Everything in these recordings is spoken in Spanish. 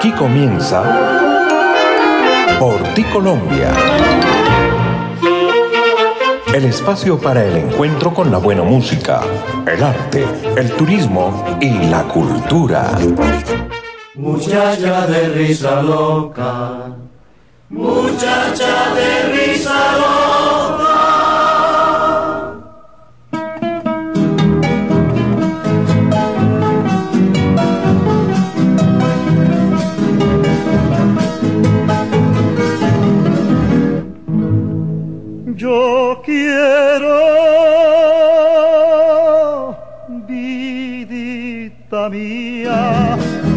Aquí comienza Por ti Colombia. El espacio para el encuentro con la buena música, el arte, el turismo y la cultura. Muchacha de risa loca, muchacha de risa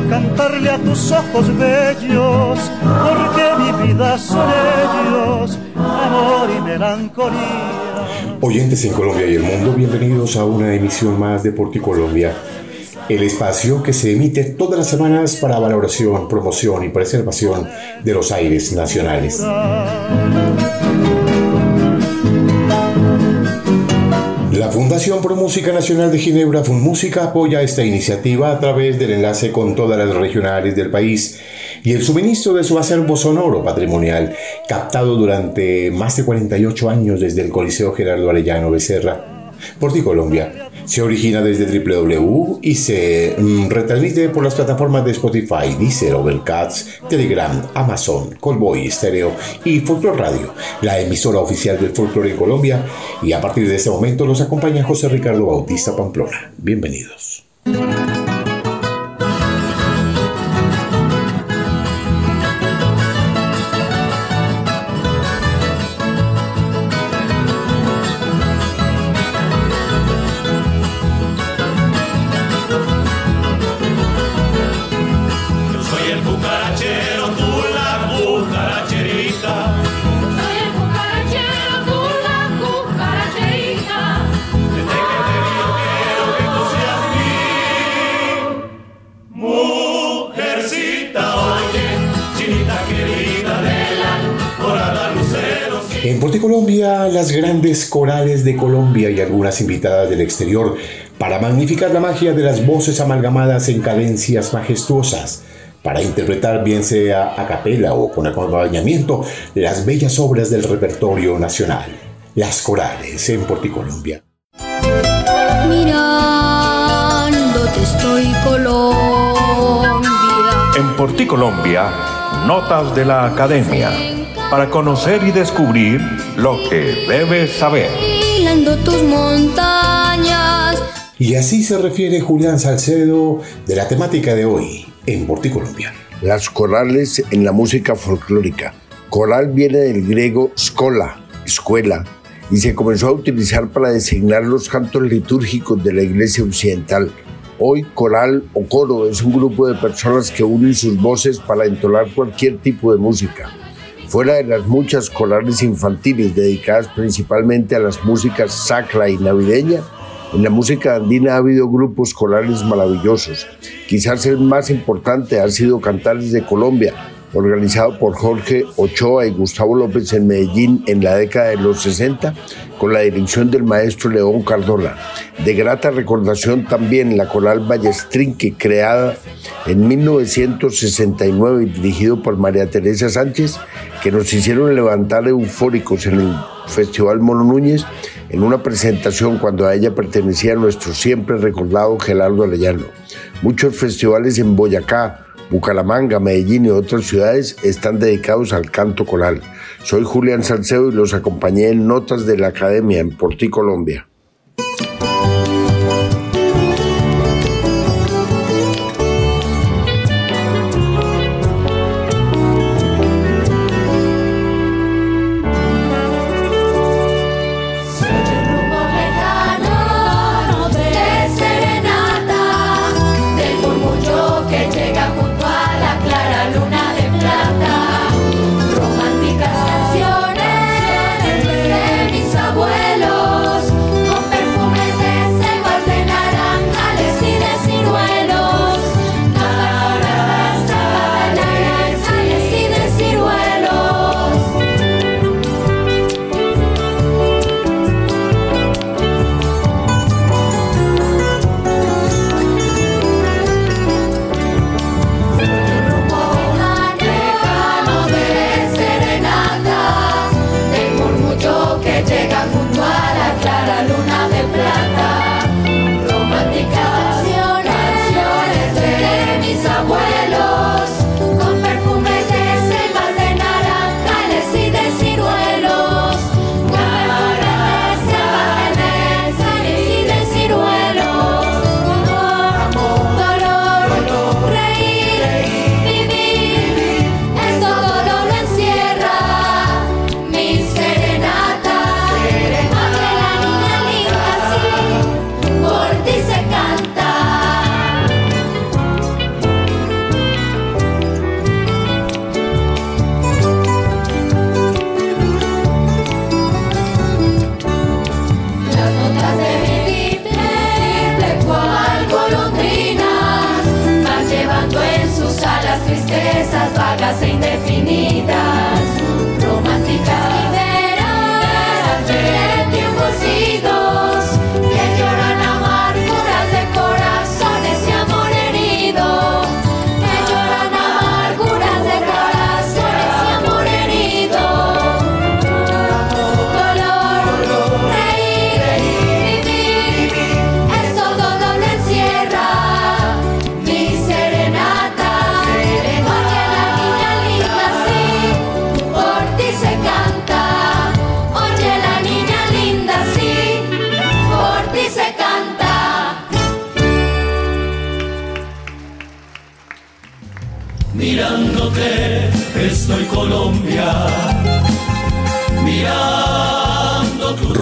cantarle a tus ojos bellos, porque mi vida son ellos, amor y melancolía. Oyentes en Colombia y el mundo, bienvenidos a una emisión más de Porti Colombia, el espacio que se emite todas las semanas para valoración, promoción y preservación de los aires nacionales. La Fundación Pro Música Nacional de Ginebra, FunMúsica, apoya esta iniciativa a través del enlace con todas las regionales del país y el suministro de su acervo sonoro patrimonial, captado durante más de 48 años desde el Coliseo Gerardo Arellano Becerra. Por ti Colombia se origina desde www y se mm, retransmite por las plataformas de Spotify, Deezer, Overcast, Telegram, Amazon, Colboy, Stereo y Folklore Radio, la emisora oficial del folclore en Colombia. Y a partir de este momento nos acompaña José Ricardo Bautista Pamplona. Bienvenidos. Corales de Colombia y algunas invitadas del exterior para magnificar la magia de las voces amalgamadas en cadencias majestuosas, para interpretar bien sea a capela o con acompañamiento las bellas obras del repertorio nacional. Las corales en Porti Colombia. Mirándote estoy Colombia. En Por ti Colombia, notas de la academia, para conocer y descubrir lo que debes saber. Hilando tus montañas. Y así se refiere Julián Salcedo de la temática de hoy en Colombia. Las corales en la música folclórica. Coral viene del griego skola, escuela, y se comenzó a utilizar para designar los cantos litúrgicos de la iglesia occidental. Hoy, coral o coro es un grupo de personas que unen sus voces para entonar cualquier tipo de música. Fuera de las muchas corales infantiles dedicadas principalmente a las músicas sacra y navideña, en la música andina ha habido grupos corales maravillosos. Quizás el más importante ha sido Cantares de Colombia, organizado por Jorge Ochoa y Gustavo López en Medellín en la década de los 60, con la dirección del maestro León Cardona. De grata recordación también la coral Ballestrinque, creada en 1969 y dirigido por María Teresa Sánchez, que nos hicieron levantar eufóricos en el Festival Mono Núñez en una presentación cuando a ella pertenecía nuestro siempre recordado Gerardo Arellano. Muchos festivales en Boyacá, Bucaramanga, Medellín y otras ciudades están dedicados al canto coral. Soy Julián Salcedo y los acompañé en Notas de la Academia en Porti, Colombia.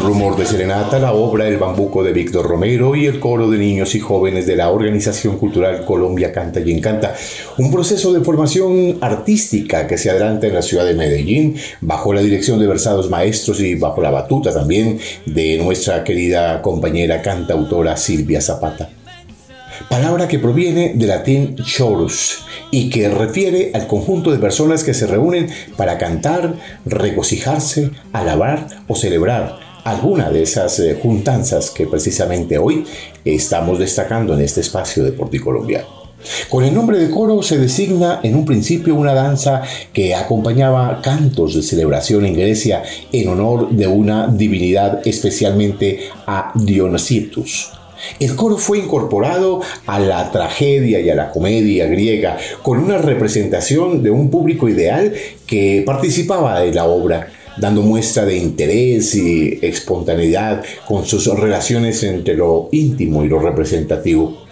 Rumor de Serenata, la obra El Bambuco de Víctor Romero y el coro de niños y jóvenes de la Organización Cultural Colombia Canta y Encanta. Un proceso de formación artística que se adelanta en la ciudad de Medellín bajo la dirección de versados maestros y bajo la batuta también de nuestra querida compañera cantautora Silvia Zapata palabra que proviene del latín chorus y que refiere al conjunto de personas que se reúnen para cantar, regocijarse, alabar o celebrar alguna de esas eh, juntanzas que precisamente hoy estamos destacando en este espacio de Porticolombia. Con el nombre de coro se designa en un principio una danza que acompañaba cantos de celebración en Grecia en honor de una divinidad especialmente a Dionysius. El coro fue incorporado a la tragedia y a la comedia griega con una representación de un público ideal que participaba de la obra, dando muestra de interés y espontaneidad con sus relaciones entre lo íntimo y lo representativo.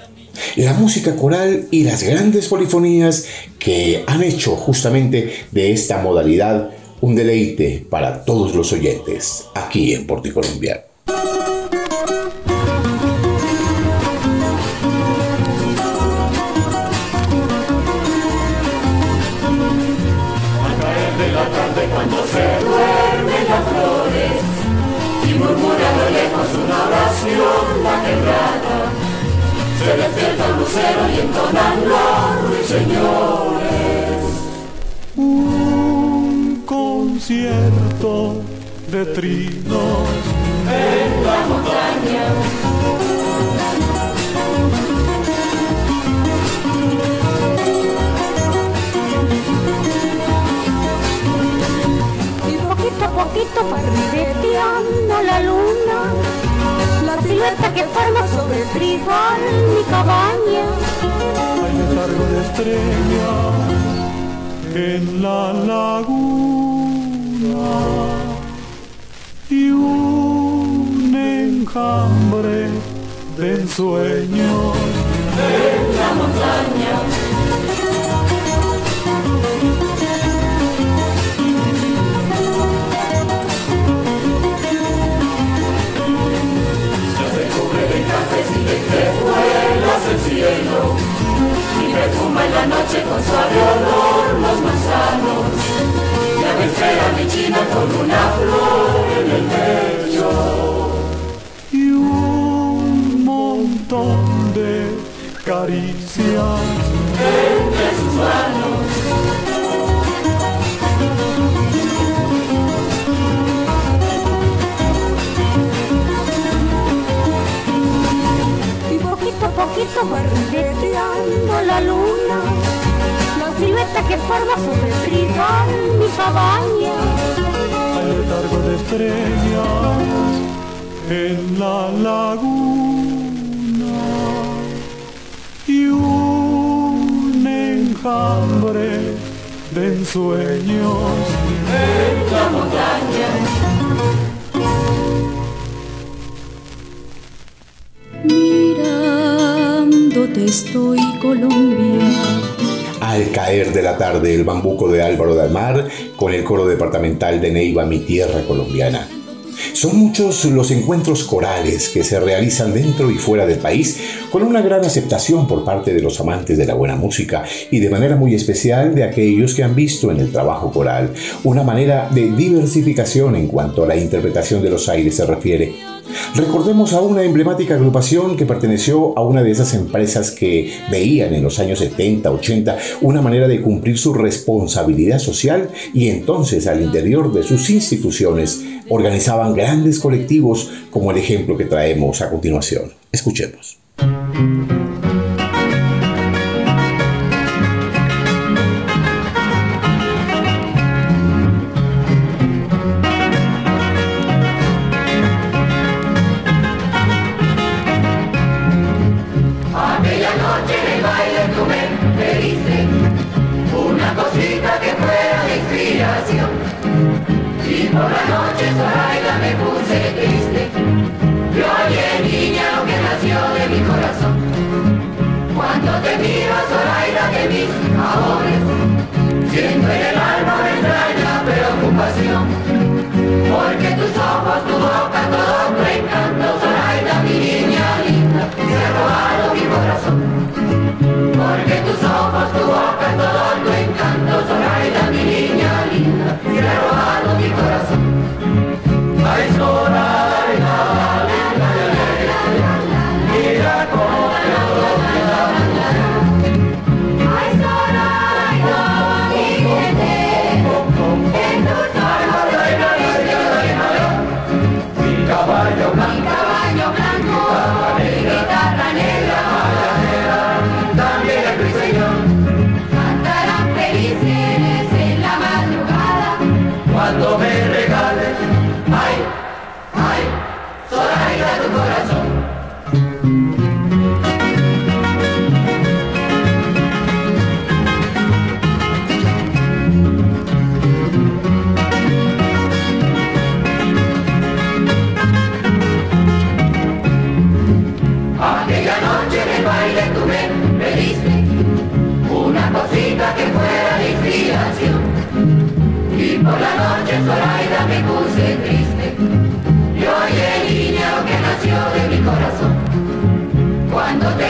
La música coral y las grandes polifonías que han hecho justamente de esta modalidad un deleite para todos los oyentes aquí en Porticolombia. Lucero y entonan los ruiseñores. Un concierto de trinos. En la montaña. Y poquito a poquito va la luna La silueta que forma sobre el trigal mi cabaña hay letargo de estrellas en la laguna y un enjambre de ensueños en la montaña. Vuelas el cielo y perfuma en la noche con suave olor los manzanos. Ya me espera mi china con una flor en el pecho. y un montón de caricias entre sus manos. Silueta que forma sobre el mi cabaña hay letargo de estrellas en la laguna y un enjambre de ensueños En la montaña. Mirándote estoy Colombia. Al caer de la tarde, el bambuco de Álvaro de Almar con el coro departamental de Neiva, mi tierra colombiana. Son muchos los encuentros corales que se realizan dentro y fuera del país con una gran aceptación por parte de los amantes de la buena música y de manera muy especial de aquellos que han visto en el trabajo coral una manera de diversificación en cuanto a la interpretación de los aires se refiere. Recordemos a una emblemática agrupación que perteneció a una de esas empresas que veían en los años 70, 80 una manera de cumplir su responsabilidad social y entonces al interior de sus instituciones organizaban grandes colectivos como el ejemplo que traemos a continuación. Escuchemos. Thank you. Siempre el alma me extraña preocupación, porque tus ojos, tu boca, todo tu encanto, Zoraida, mi niña linda, se ha robado mi corazón, porque tus ojos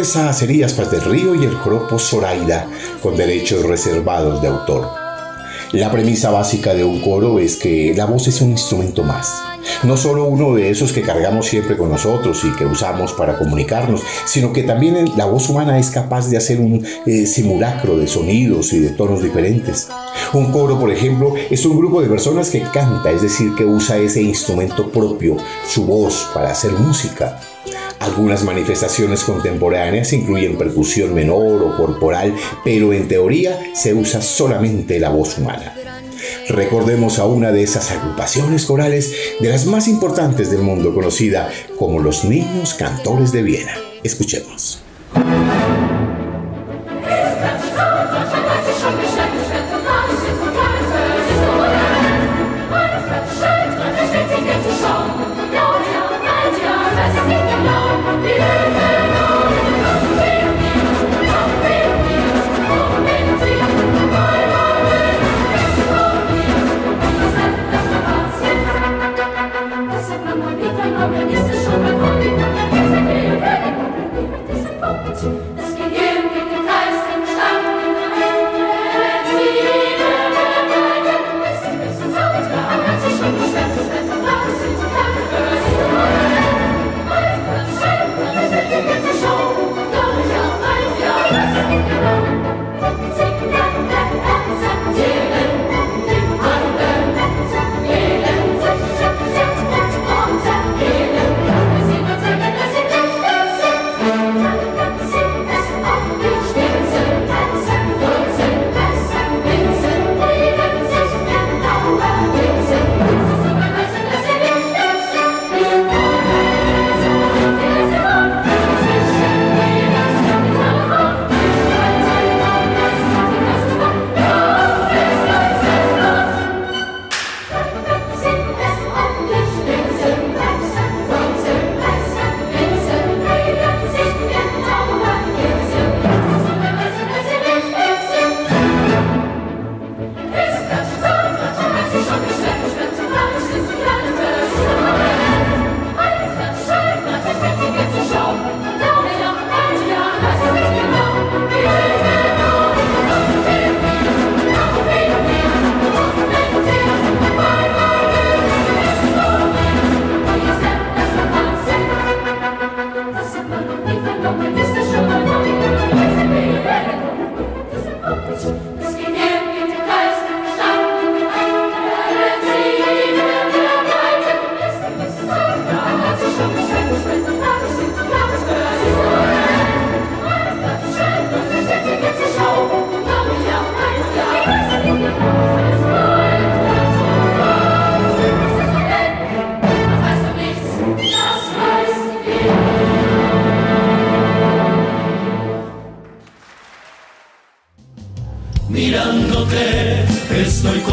la empresa Acerías Paz del Río y el joropo Zoraida, con derechos reservados de autor. La premisa básica de un coro es que la voz es un instrumento más, no solo uno de esos que cargamos siempre con nosotros y que usamos para comunicarnos, sino que también la voz humana es capaz de hacer un eh, simulacro de sonidos y de tonos diferentes. Un coro, por ejemplo, es un grupo de personas que canta, es decir, que usa ese instrumento propio, su voz, para hacer música. Algunas manifestaciones contemporáneas incluyen percusión menor o corporal, pero en teoría se usa solamente la voz humana. Recordemos a una de esas agrupaciones corales de las más importantes del mundo, conocida como los Niños Cantores de Viena. Escuchemos.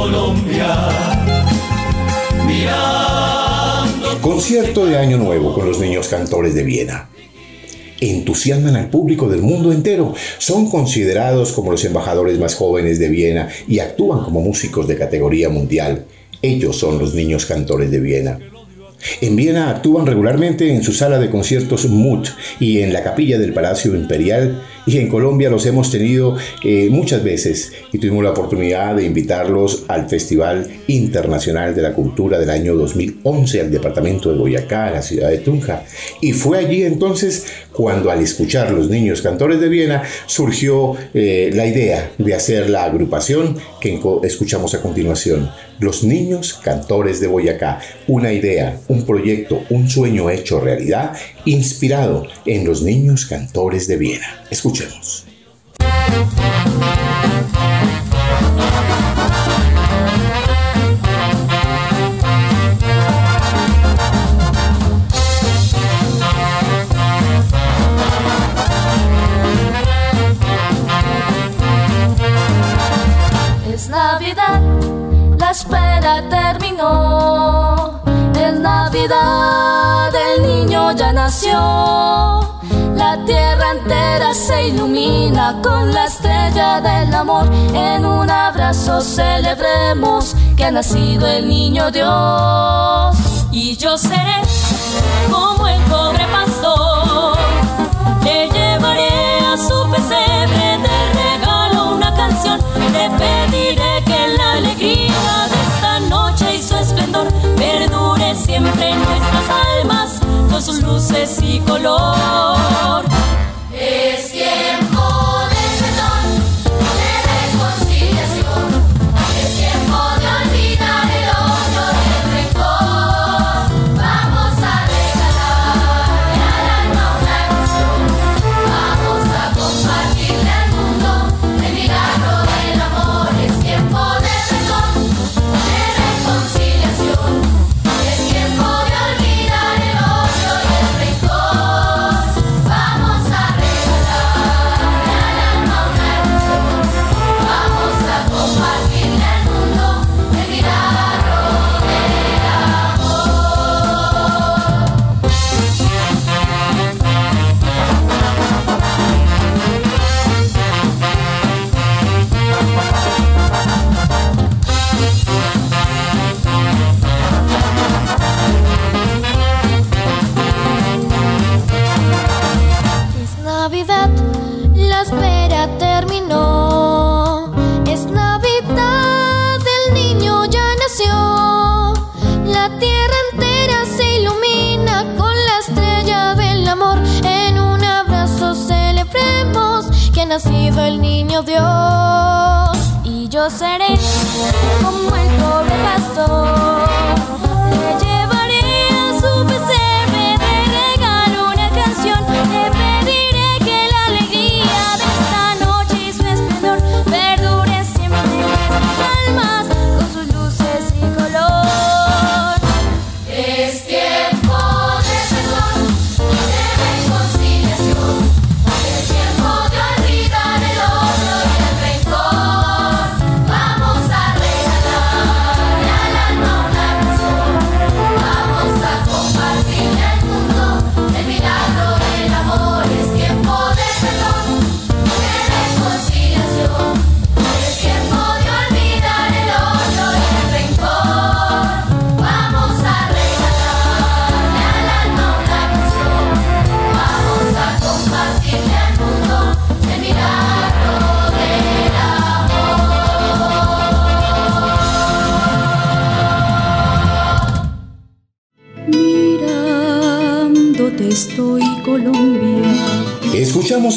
Colombia. Mirando Concierto de Año Nuevo con los niños cantores de Viena. Entusiasman al público del mundo entero. Son considerados como los embajadores más jóvenes de Viena y actúan como músicos de categoría mundial. Ellos son los niños cantores de Viena. En Viena actúan regularmente en su sala de conciertos MUT y en la capilla del Palacio Imperial y en Colombia los hemos tenido eh, muchas veces y tuvimos la oportunidad de invitarlos al Festival Internacional de la Cultura del año 2011 al departamento de Boyacá, a la ciudad de Tunja. Y fue allí entonces cuando al escuchar los niños cantores de Viena surgió eh, la idea de hacer la agrupación que escuchamos a continuación. Los niños cantores de Boyacá, una idea, un proyecto, un sueño hecho realidad, inspirado en los niños cantores de Viena. Es Navidad, la espera terminó. Es Navidad, el niño ya nació. La tierra entera se ilumina con la estrella del amor. En un abrazo celebremos que ha nacido el niño Dios. Y yo seré como el pobre pastor. Le llevaré a su pesebre de regalo una canción. Le pediré que la alegría de esta noche y su esplendor perdure siempre en nuestras almas con sus luces y color.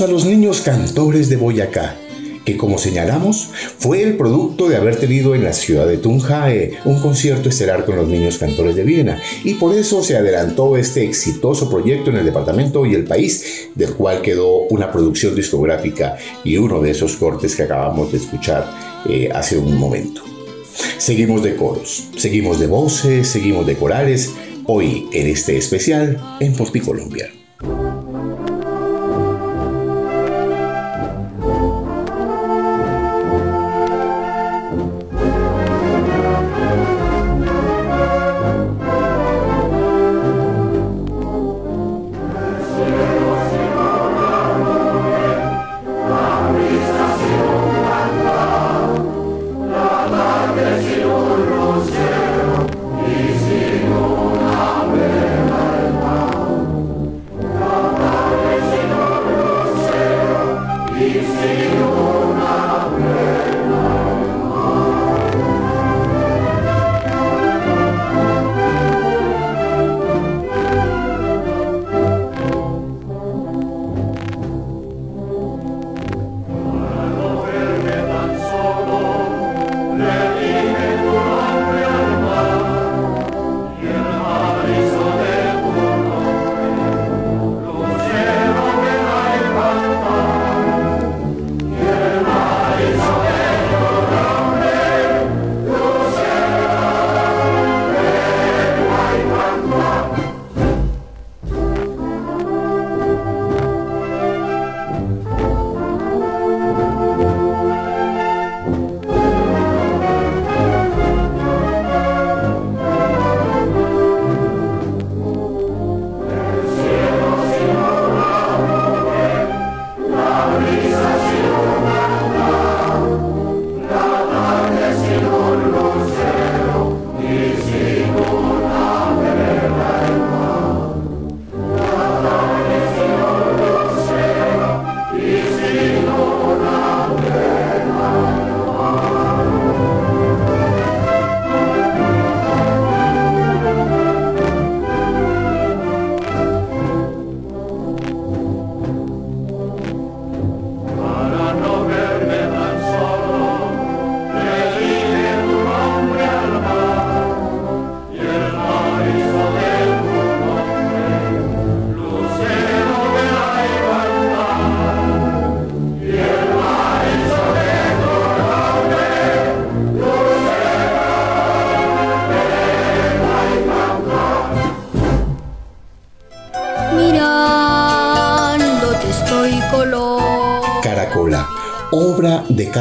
A los niños cantores de Boyacá, que como señalamos fue el producto de haber tenido en la ciudad de Tunja eh, un concierto estelar con los niños cantores de Viena y por eso se adelantó este exitoso proyecto en el departamento y el país, del cual quedó una producción discográfica y uno de esos cortes que acabamos de escuchar eh, hace un momento. Seguimos de coros, seguimos de voces, seguimos de corales, hoy en este especial en Porti Colombia.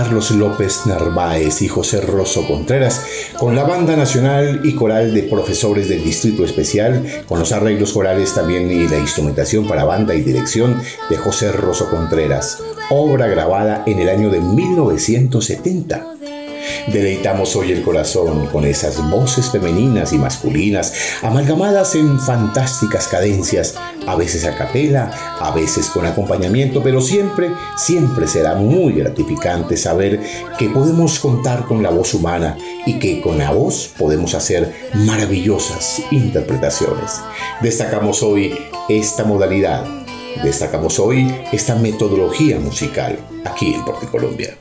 Carlos López Narváez y José Rosso Contreras, con la Banda Nacional y Coral de Profesores del Distrito Especial, con los arreglos corales también y la instrumentación para banda y dirección de José Rosso Contreras, obra grabada en el año de 1970. Deleitamos hoy el corazón con esas voces femeninas y masculinas, amalgamadas en fantásticas cadencias, a veces a capela, a veces con acompañamiento, pero siempre, siempre será muy gratificante saber que podemos contar con la voz humana y que con la voz podemos hacer maravillosas interpretaciones. Destacamos hoy esta modalidad, destacamos hoy esta metodología musical aquí en Puerto Colombia.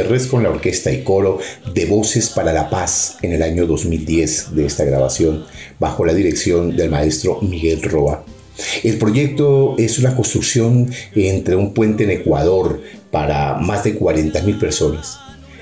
Gutiérrez con la orquesta y coro de Voces para la Paz en el año 2010 de esta grabación, bajo la dirección del maestro Miguel Roa. El proyecto es una construcción entre un puente en Ecuador para más de 40.000 personas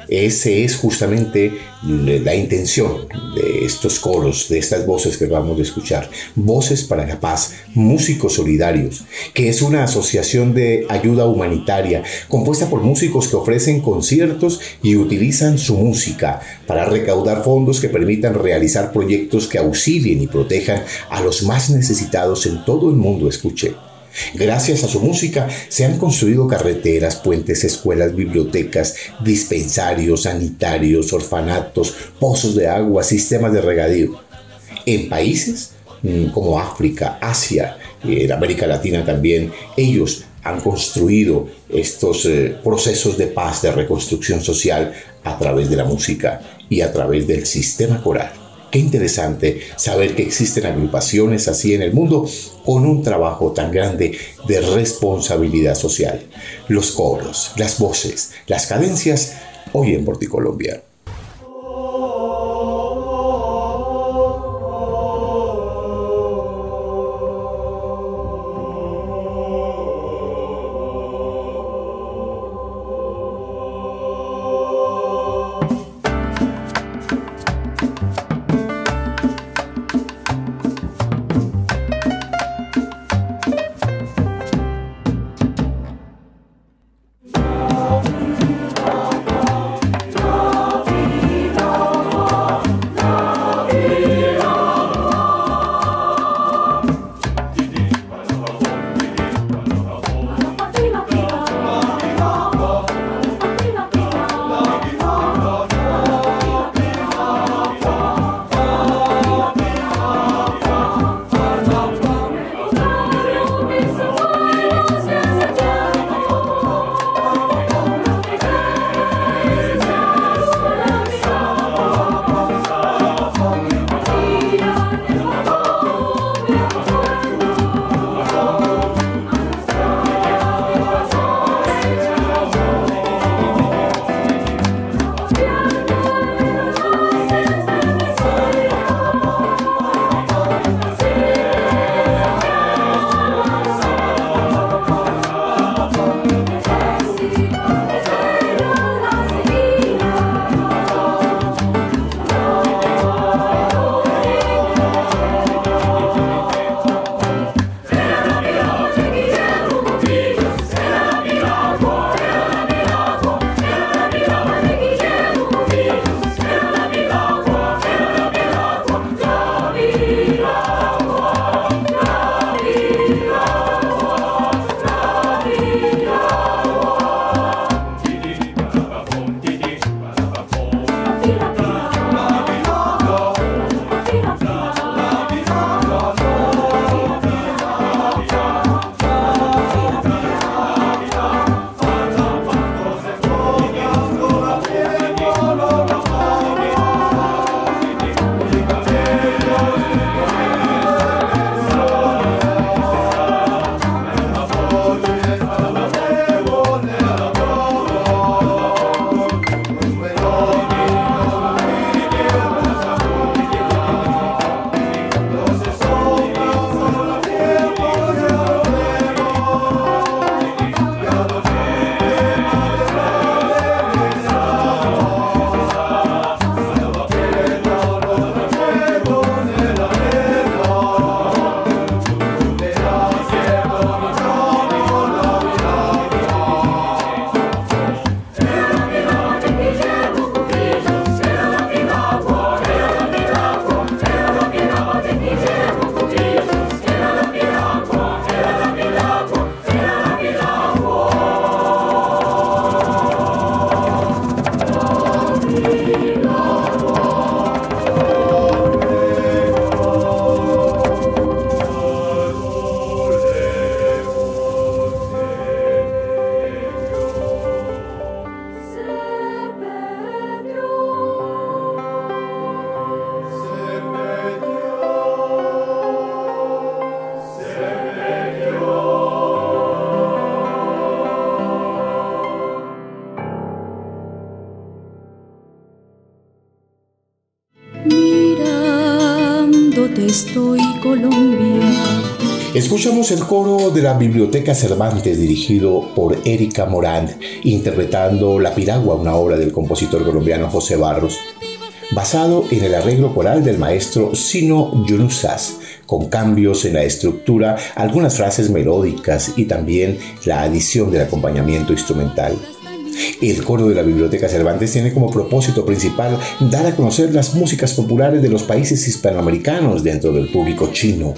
ese es justamente la intención de estos coros, de estas voces que vamos a escuchar. Voces para la Paz, Músicos Solidarios, que es una asociación de ayuda humanitaria compuesta por músicos que ofrecen conciertos y utilizan su música para recaudar fondos que permitan realizar proyectos que auxilien y protejan a los más necesitados en todo el mundo. Escuche. Gracias a su música se han construido carreteras, puentes, escuelas, bibliotecas, dispensarios, sanitarios, orfanatos, pozos de agua, sistemas de regadío. En países mm, como África, Asia, en América Latina también, ellos han construido estos eh, procesos de paz, de reconstrucción social a través de la música y a través del sistema coral. Qué interesante saber que existen agrupaciones así en el mundo con un trabajo tan grande de responsabilidad social. Los coros, las voces, las cadencias, hoy en Colombia. Escuchamos el coro de la Biblioteca Cervantes dirigido por Erika Morán, interpretando La Piragua, una obra del compositor colombiano José Barros, basado en el arreglo coral del maestro Sino Yunusas, con cambios en la estructura, algunas frases melódicas y también la adición del acompañamiento instrumental. El coro de la Biblioteca Cervantes tiene como propósito principal dar a conocer las músicas populares de los países hispanoamericanos dentro del público chino.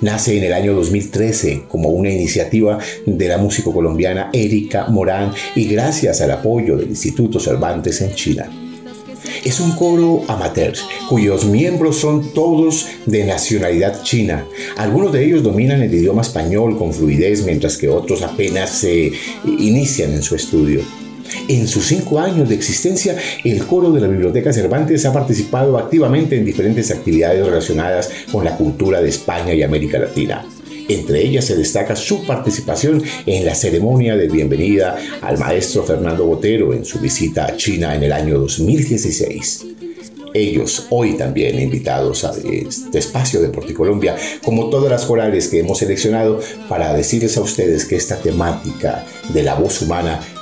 Nace en el año 2013 como una iniciativa de la músico colombiana Erika Morán y gracias al apoyo del Instituto Cervantes en China. Es un coro amateur cuyos miembros son todos de nacionalidad china. Algunos de ellos dominan el idioma español con fluidez mientras que otros apenas se inician en su estudio. En sus cinco años de existencia, el coro de la Biblioteca Cervantes ha participado activamente en diferentes actividades relacionadas con la cultura de España y América Latina. Entre ellas se destaca su participación en la ceremonia de bienvenida al maestro Fernando Botero en su visita a China en el año 2016 ellos hoy también invitados a este espacio de Porticolombia, como todas las corales que hemos seleccionado, para decirles a ustedes que esta temática de la voz humana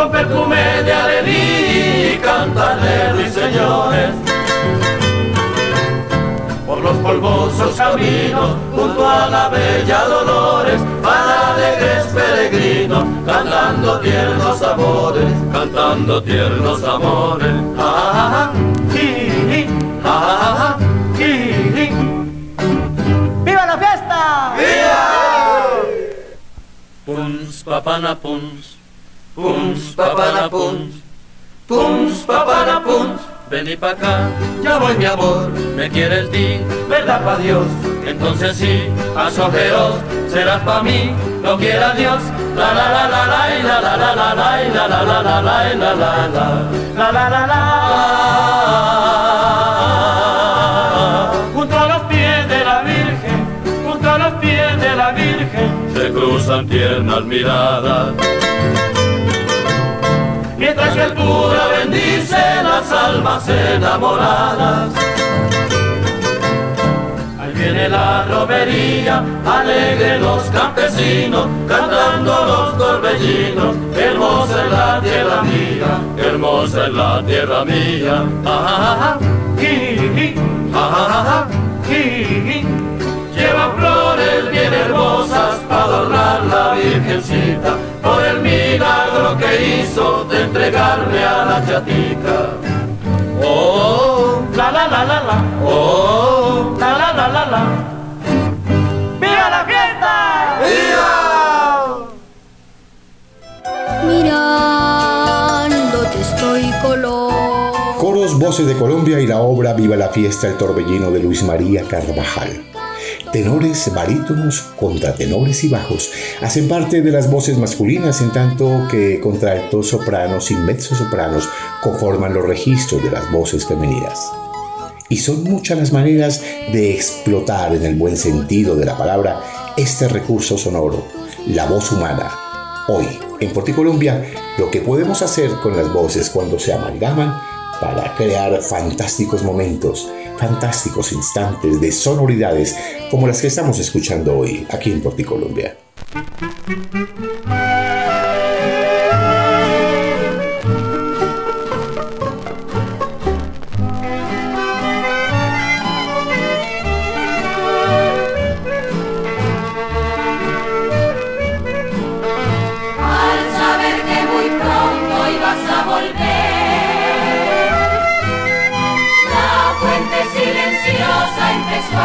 Con perfume de alegría y cantar de ruiseñores por los polvosos caminos, junto a la bella Dolores, para alegres peregrinos, cantando tiernos amores, cantando tiernos amores. Ah, ah, ji. ¡Viva la fiesta! ¡Viva! Puns papana puns, puns papana puns, puns papana puns. Vení pa' acá, ya voy mi amor, me quieres di, verdad pa' Dios, entonces sí, a ojeros serás pa' mí, lo quiera Dios, la la la la la y la la la la la y la la la la la y la la la la la la la junto a los pies de la Virgen, junto a los pies de la Virgen, se cruzan tiernas miradas mientras que el cura bendice las almas enamoradas. Ahí viene la romería, alegre los campesinos, cantando los torbellinos, hermosa es la tierra mía, hermosa es la tierra mía. Ah, ji, ah, ji, Llevan flores bien hermosas para adornar la virgencita por el milagro que hizo de entregarme a la chatica. Oh, la la la la la, oh, la la la la la. ¡Viva la fiesta! ¡Viva! Mirándote estoy color. Coros Voces de Colombia y la obra Viva la Fiesta, el torbellino de Luis María Carvajal. Tenores, barítonos, contratenores y bajos hacen parte de las voces masculinas, en tanto que contraltos, sopranos y mezzosopranos conforman los registros de las voces femeninas. Y son muchas las maneras de explotar en el buen sentido de la palabra este recurso sonoro, la voz humana. Hoy, en Porticolombia, lo que podemos hacer con las voces cuando se amalgaman para crear fantásticos momentos, fantásticos instantes de sonoridades como las que estamos escuchando hoy aquí en Porticolombia. Al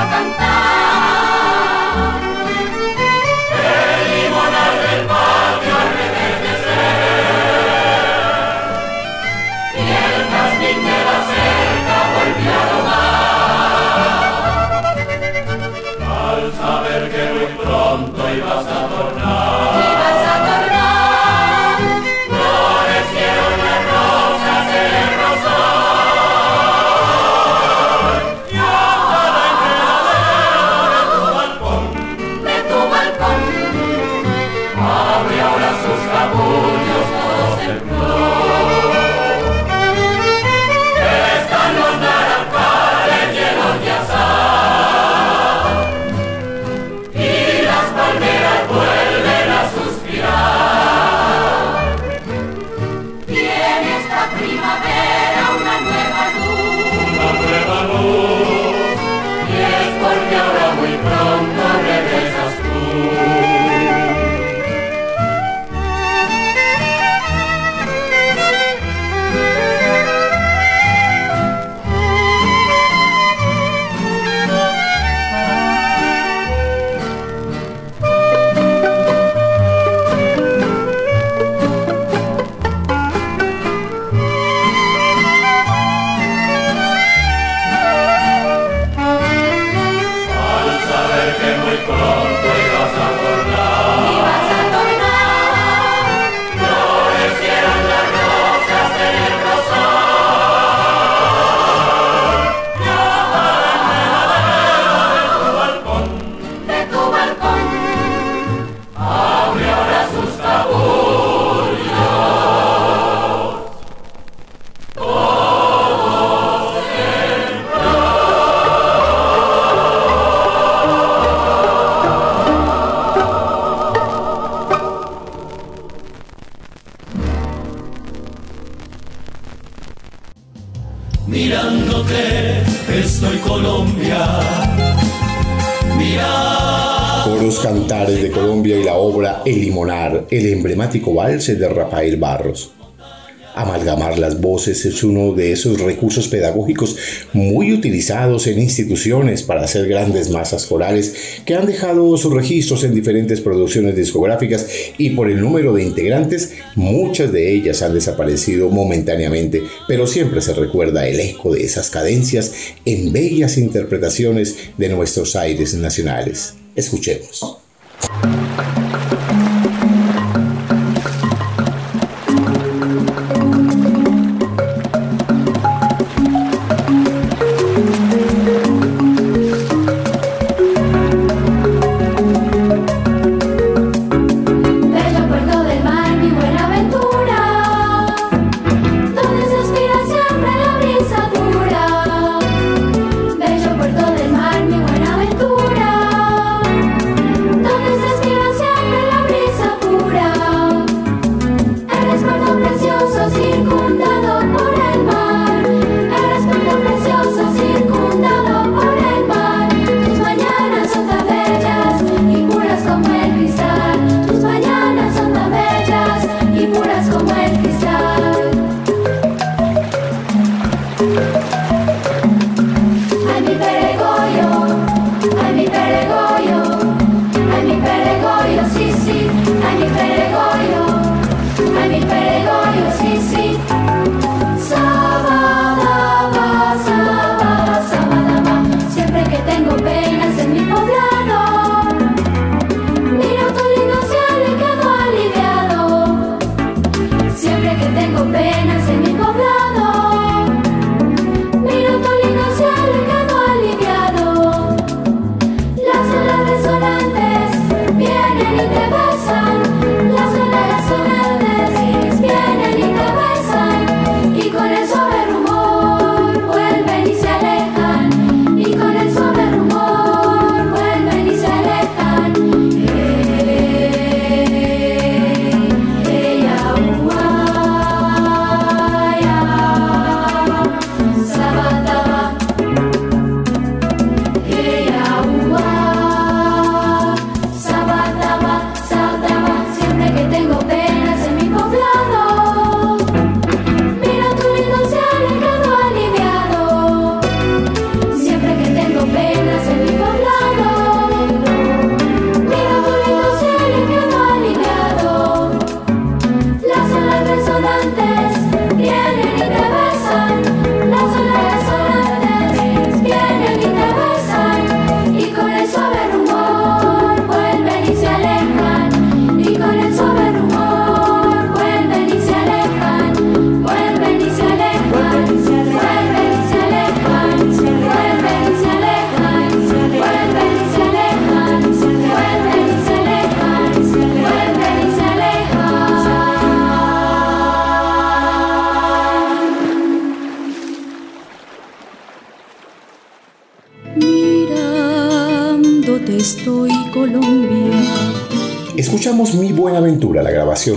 cantar. El emblemático valse de Rafael Barros. Amalgamar las voces es uno de esos recursos pedagógicos muy utilizados en instituciones para hacer grandes masas corales que han dejado sus registros en diferentes producciones discográficas y por el número de integrantes, muchas de ellas han desaparecido momentáneamente, pero siempre se recuerda el eco de esas cadencias en bellas interpretaciones de nuestros aires nacionales. Escuchemos.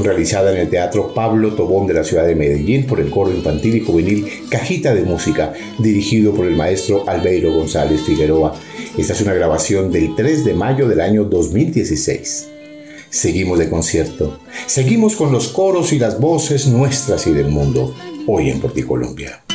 Realizada en el Teatro Pablo Tobón de la ciudad de Medellín por el coro infantil y juvenil Cajita de Música, dirigido por el maestro Albeiro González Figueroa. Esta es una grabación del 3 de mayo del año 2016. Seguimos de concierto. Seguimos con los coros y las voces nuestras y del mundo, hoy en Porticolombia. El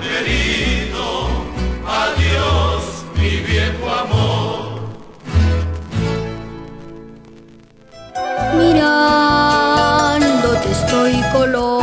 querido, adiós mi viejo amor. Mirándote estoy color.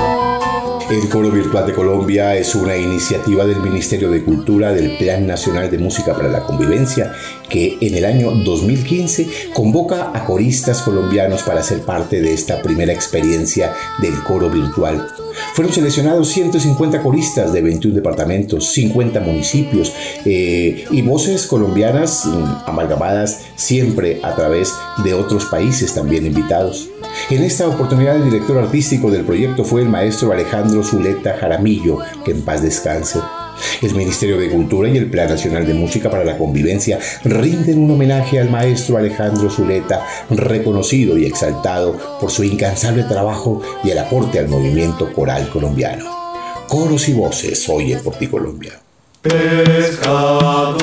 Coro Virtual de Colombia es una iniciativa del Ministerio de Cultura del Plan Nacional de Música para la Convivencia que en el año 2015 convoca a coristas colombianos para ser parte de esta primera experiencia del coro virtual. Fueron seleccionados 150 coristas de 21 departamentos, 50 municipios eh, y voces colombianas mm, amalgamadas siempre a través de otros países también invitados. En esta oportunidad el director artístico del proyecto fue el maestro Alejandro Zuleta Jaramillo, que en paz descanse. El Ministerio de Cultura y el Plan Nacional de Música para la Convivencia rinden un homenaje al maestro Alejandro Zuleta, reconocido y exaltado por su incansable trabajo y el aporte al movimiento coral colombiano. Coros y voces hoy en Porticolombia. Pescador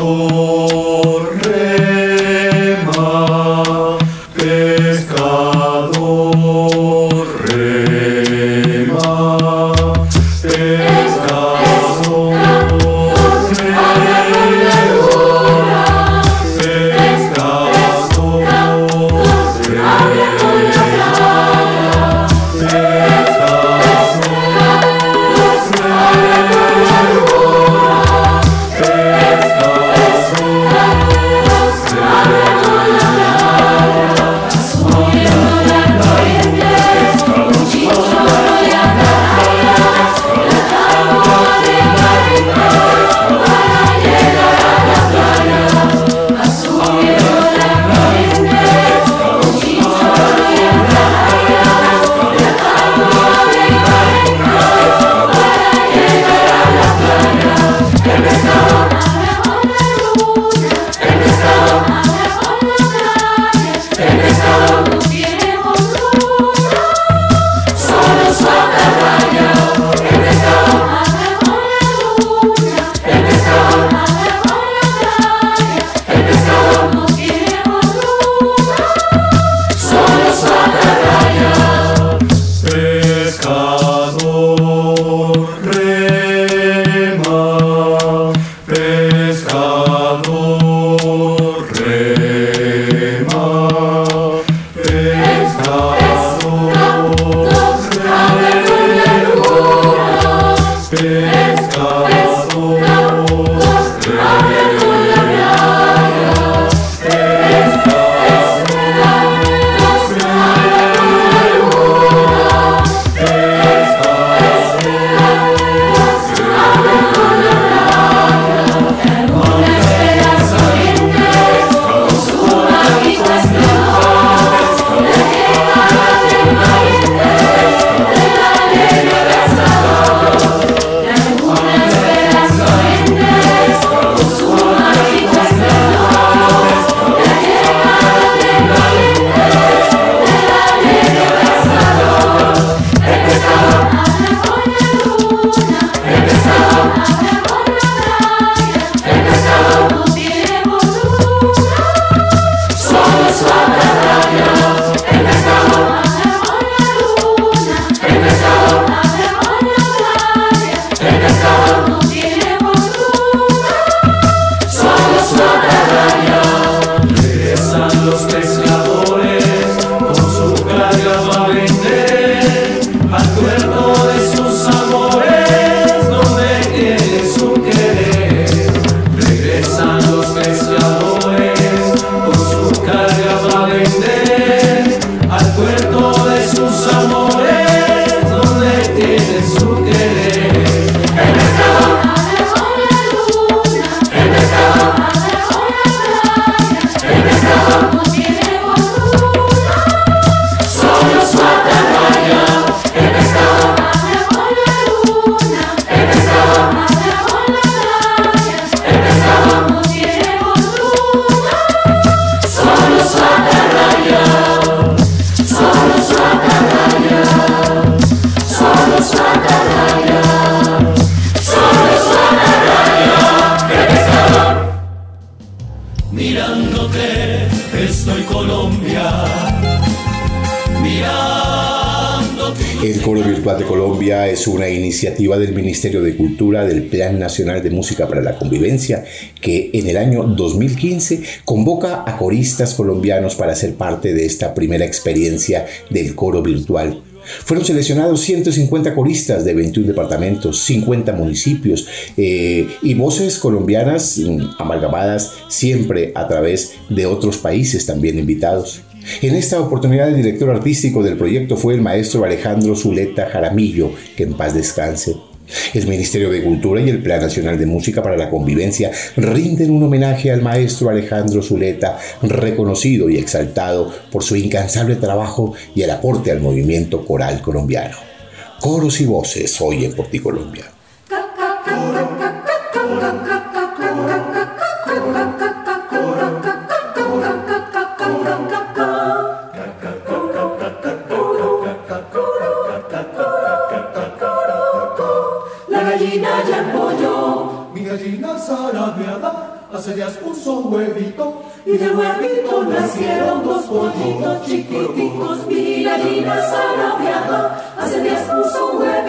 iniciativa del Ministerio de Cultura del Plan Nacional de Música para la Convivencia que en el año 2015 convoca a coristas colombianos para ser parte de esta primera experiencia del coro virtual. Fueron seleccionados 150 coristas de 21 departamentos, 50 municipios eh, y voces colombianas mm, amalgamadas siempre a través de otros países también invitados. En esta oportunidad el director artístico del proyecto fue el maestro Alejandro Zuleta Jaramillo, que en paz descanse. El Ministerio de Cultura y el Plan Nacional de Música para la Convivencia rinden un homenaje al maestro Alejandro Zuleta, reconocido y exaltado por su incansable trabajo y el aporte al movimiento coral colombiano. Coros y voces hoy en Porticolombia. Hace días puso un huevito y del huevito nacieron dos pollitos chiquititos. Mi gallina zarabiada hace días puso un huevito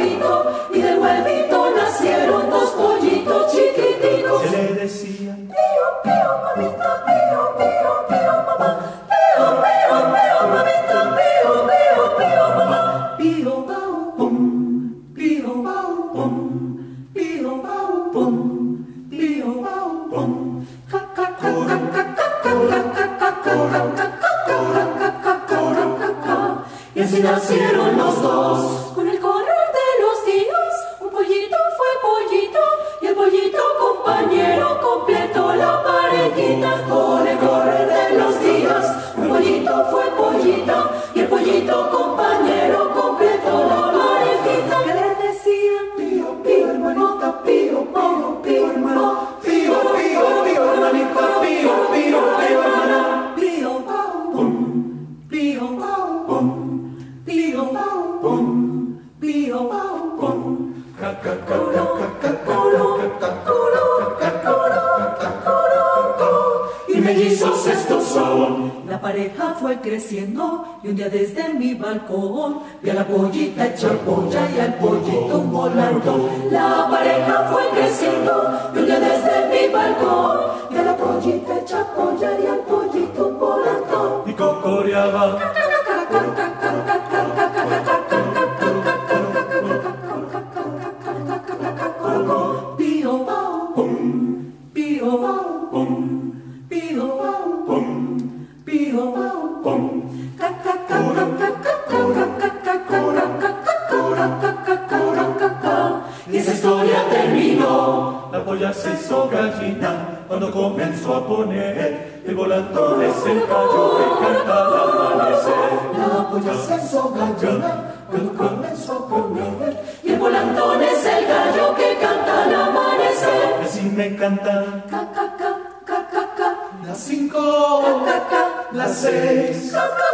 el volantón es el gallo que canta al amanecer. La polla se hizo gallina cuando comenzó a poner. Y el volantón es el gallo que canta al amanecer. Así me encanta Ca, ca, ca, ca, ca, ca. las cinco, Ca, ca, las seis, ca, ca,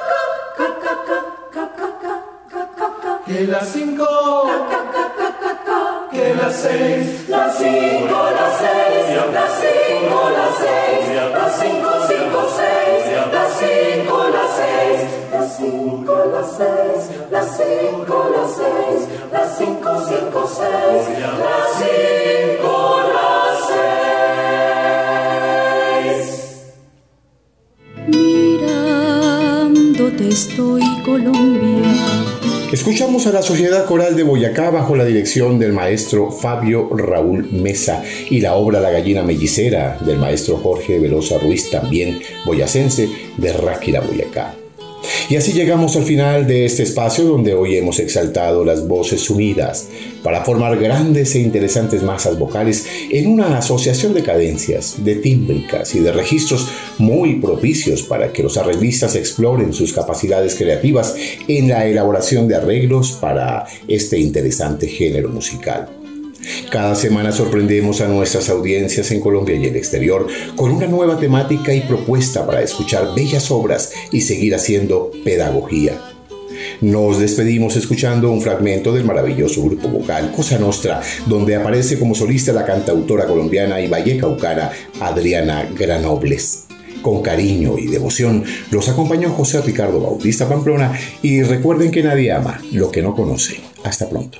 ca, ca, ca, ca, ca, ca, ca, ca, ca. que las cinco, las cinco, las seis, las cinco, las seis, las cinco, cinco, seis, las cinco, las seis. Mirándote estoy Colombia. Escuchamos a la Sociedad Coral de Boyacá bajo la dirección del maestro Fabio Raúl Mesa y la obra La gallina mellicera del maestro Jorge Velosa Ruiz, también boyacense, de Ráquira, Boyacá. Y así llegamos al final de este espacio donde hoy hemos exaltado las voces unidas para formar grandes e interesantes masas vocales en una asociación de cadencias, de tímbricas y de registros muy propicios para que los arreglistas exploren sus capacidades creativas en la elaboración de arreglos para este interesante género musical. Cada semana sorprendemos a nuestras audiencias en Colombia y el exterior con una nueva temática y propuesta para escuchar bellas obras y seguir haciendo pedagogía. Nos despedimos escuchando un fragmento del maravilloso grupo vocal Cosa Nostra, donde aparece como solista la cantautora colombiana y vallecaucana Adriana Granobles. Con cariño y devoción los acompañó José Ricardo Bautista Pamplona y recuerden que nadie ama lo que no conoce. Hasta pronto.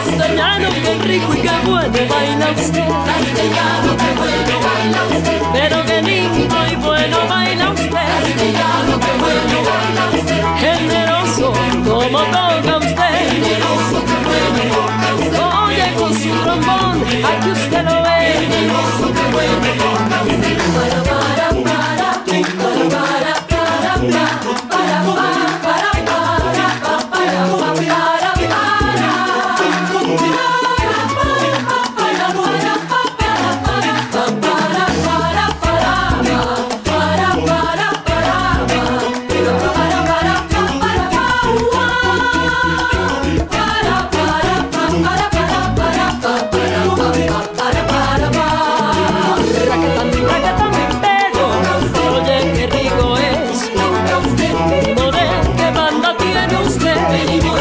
castellano con baila usted. Pero que hay que usted lo ve. many more.